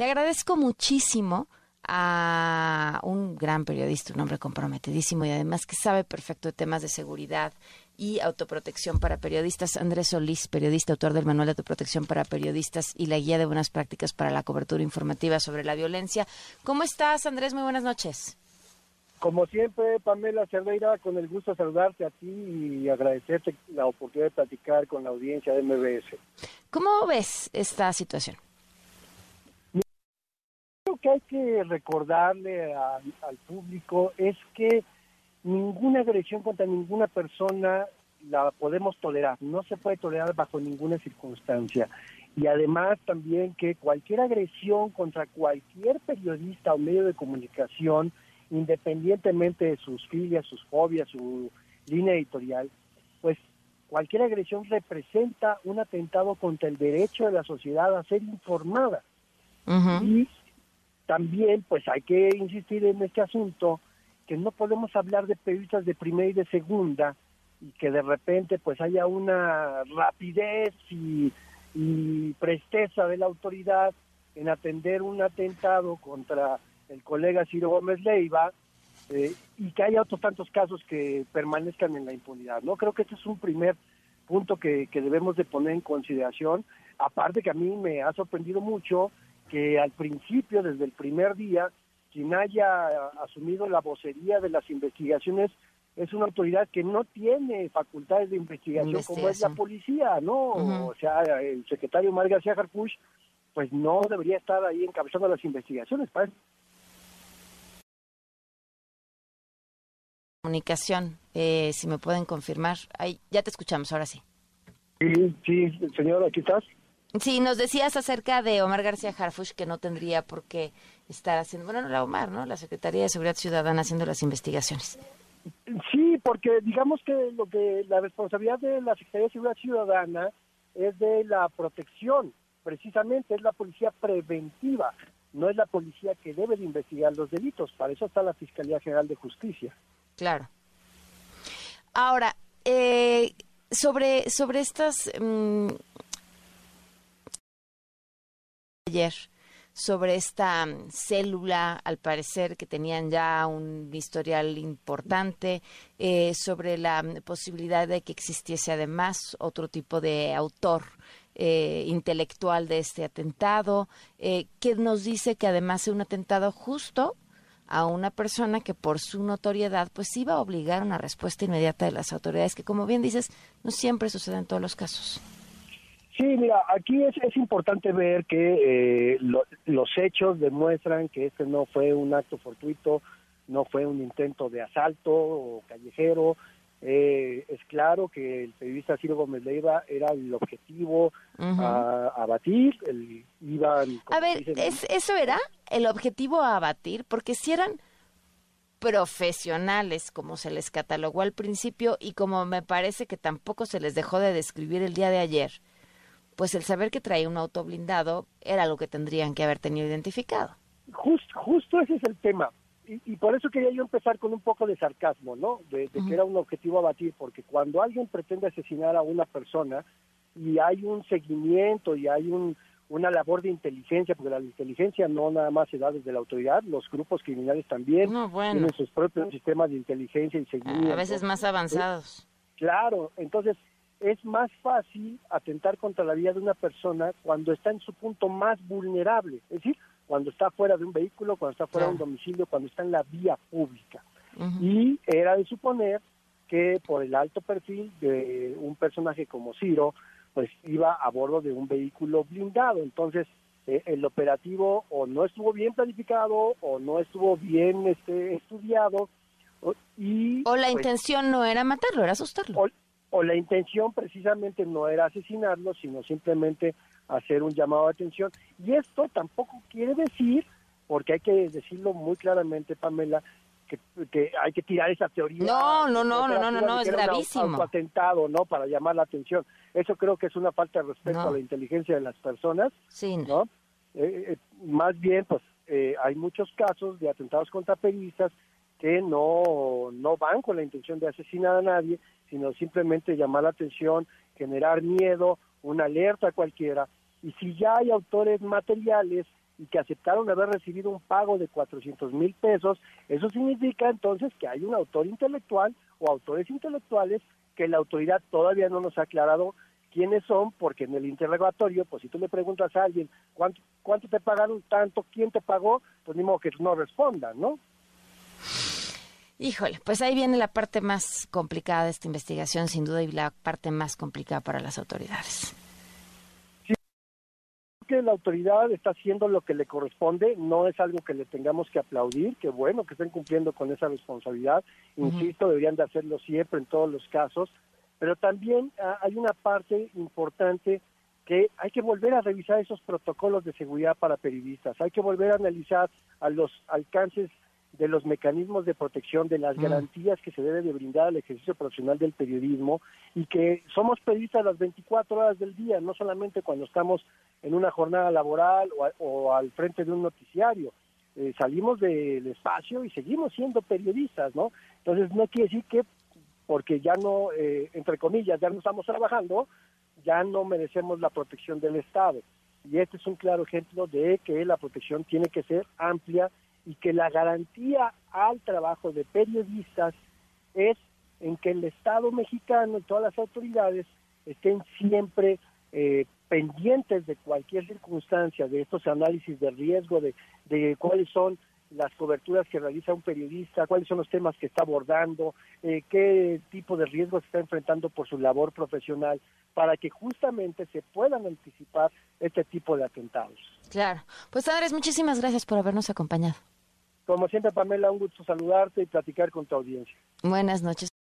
Le agradezco muchísimo a un gran periodista, un hombre comprometidísimo y además que sabe perfecto de temas de seguridad y autoprotección para periodistas, Andrés Solís, periodista, autor del Manual de Autoprotección para Periodistas y la Guía de Buenas Prácticas para la Cobertura Informativa sobre la Violencia. ¿Cómo estás, Andrés? Muy buenas noches. Como siempre, Pamela Cerdeira, con el gusto de saludarte a ti y agradecerte la oportunidad de platicar con la audiencia de MBS. ¿Cómo ves esta situación? Que hay que recordarle al público es que ninguna agresión contra ninguna persona la podemos tolerar, no se puede tolerar bajo ninguna circunstancia. Y además también que cualquier agresión contra cualquier periodista o medio de comunicación, independientemente de sus filias, sus fobias, su línea editorial, pues cualquier agresión representa un atentado contra el derecho de la sociedad a ser informada. Y también, pues hay que insistir en este asunto, que no podemos hablar de periodistas de primera y de segunda, y que de repente pues haya una rapidez y, presteza de la autoridad en atender un atentado contra el colega Ciro Gómez Leiva eh, y que haya otros tantos casos que permanezcan en la impunidad. No creo que este es un primer punto que, que debemos de poner en consideración. Aparte que a mí me ha sorprendido mucho que al principio, desde el primer día, quien haya asumido la vocería de las investigaciones es una autoridad que no tiene facultades de investigación, como es la policía, ¿no? O sea, el secretario Mar García Harfuch, pues no debería estar ahí encabezando las investigaciones. Para comunicación, eh, si me pueden confirmar. Ahí, ya te escuchamos, ahora sí. Sí, sí, señor, aquí estás. Sí, nos decías acerca de Omar García Harfuch que no tendría por qué estar haciendo, bueno, no la Omar, ¿no? La Secretaría de Seguridad Ciudadana haciendo las investigaciones. Sí, porque digamos que lo que la responsabilidad de la Secretaría de Seguridad Ciudadana es de la protección, precisamente es la policía preventiva, no es la policía que debe de investigar los delitos, para eso está la Fiscalía General de Justicia. Claro. Ahora, eh, sobre, sobre estas... Mm, ayer sobre esta mm, célula, al parecer que tenían ya un historial importante, eh, sobre la mm, posibilidad de que existiese además otro tipo de autor eh, intelectual de este atentado, eh, que nos dice que además es un atentado justo a una persona que por su notoriedad pues iba a obligar una respuesta inmediata de las autoridades, que como bien dices, no siempre sucede en todos los casos. Sí, mira, aquí es, es importante ver que eh, los hechos demuestran que este no fue un acto fortuito, no fue un intento de asalto o callejero. Eh, es claro que el periodista Ciro Gómez Leiva era el objetivo a, abatir. El, iban, a ver, ¿es, ¿eso era el objetivo a abatir? Porque si eran profesionales, como se les catalogó al principio y como me parece que tampoco se les dejó de describir el día de ayer, pues el saber que traía un auto blindado era lo que tendrían que haber tenido identificado. justo ese es el tema. Y, por eso quería yo empezar con un poco de sarcasmo, ¿no? De, que era un objetivo a batir, porque cuando alguien pretende asesinar a una persona y hay un seguimiento y hay un, una labor de inteligencia, porque la inteligencia no nada más se da desde la autoridad, los grupos criminales también tienen sus propios sistemas de inteligencia y seguimiento. A veces más avanzados. Claro, entonces es más fácil atentar contra la vida de una persona cuando está en su punto más vulnerable, es decir, cuando está fuera de un vehículo, cuando está fuera de un domicilio, cuando está en la vía pública. Y era de suponer que por el alto perfil de un personaje como Ciro, pues iba a bordo de un vehículo blindado. Entonces, eh, el operativo o no estuvo bien planificado o no estuvo bien este, estudiado. O, y, o la pues intención no era matarlo, era asustarlo o la intención precisamente no era asesinarlo, sino simplemente hacer un llamado de atención. Y esto tampoco quiere decir, porque hay que decirlo muy claramente, Pamela, que, hay que tirar esa teoría. No, no, no, no, no, no, no, es gravísimo. Atentado, ¿no? Para llamar la atención. Eso creo que es una falta de respeto a la inteligencia de las personas. Sí. ¿no? Eh, eh, más bien, pues eh, hay muchos casos de atentados contra periodistas que no, no van con la intención de asesinar a nadie, sino simplemente llamar la atención, generar miedo, una alerta cualquiera. Y si ya hay autores materiales y que aceptaron haber recibido un pago de 400 mil pesos, eso significa entonces que hay un autor intelectual o autores intelectuales que la autoridad todavía no nos ha aclarado quiénes son, porque en el interrogatorio, pues si tú le preguntas a alguien cuánto, cuánto te pagaron tanto, quién te pagó, pues ni modo que no respondan, ¿no? Híjole, pues ahí viene la parte más complicada de esta investigación, sin duda, y la parte más complicada para las autoridades. Que la autoridad está haciendo lo que le corresponde, no es algo que le tengamos que aplaudir, que bueno que estén cumpliendo con esa responsabilidad, insisto, deberían de hacerlo siempre en todos los casos, pero también ah, hay una parte importante que hay que volver a revisar esos protocolos de seguridad para periodistas, hay que volver a analizar a los alcances de los mecanismos de protección, de las mm. garantías que se debe de brindar al ejercicio profesional del periodismo y que somos periodistas las 24 horas del día, no solamente cuando estamos en una jornada laboral o, al frente de un noticiario. Eh, salimos del espacio y seguimos siendo periodistas, ¿no? Entonces no quiere decir que porque ya no, eh, entre comillas, ya no estamos trabajando, ya no merecemos la protección del Estado. Y este es un claro ejemplo de que la protección tiene que ser amplia y que la garantía al trabajo de periodistas es en que el Estado mexicano y todas las autoridades estén siempre eh, pendientes de cualquier circunstancia, de estos análisis de riesgo, de, de cuáles son las coberturas que realiza un periodista, cuáles son los temas que está abordando, eh, qué tipo de riesgos está enfrentando por su labor profesional, para que justamente se puedan anticipar este tipo de atentados. Claro. Pues Andrés, muchísimas gracias por habernos acompañado. Como siempre, Pamela, un gusto saludarte y platicar con tu audiencia. Buenas noches.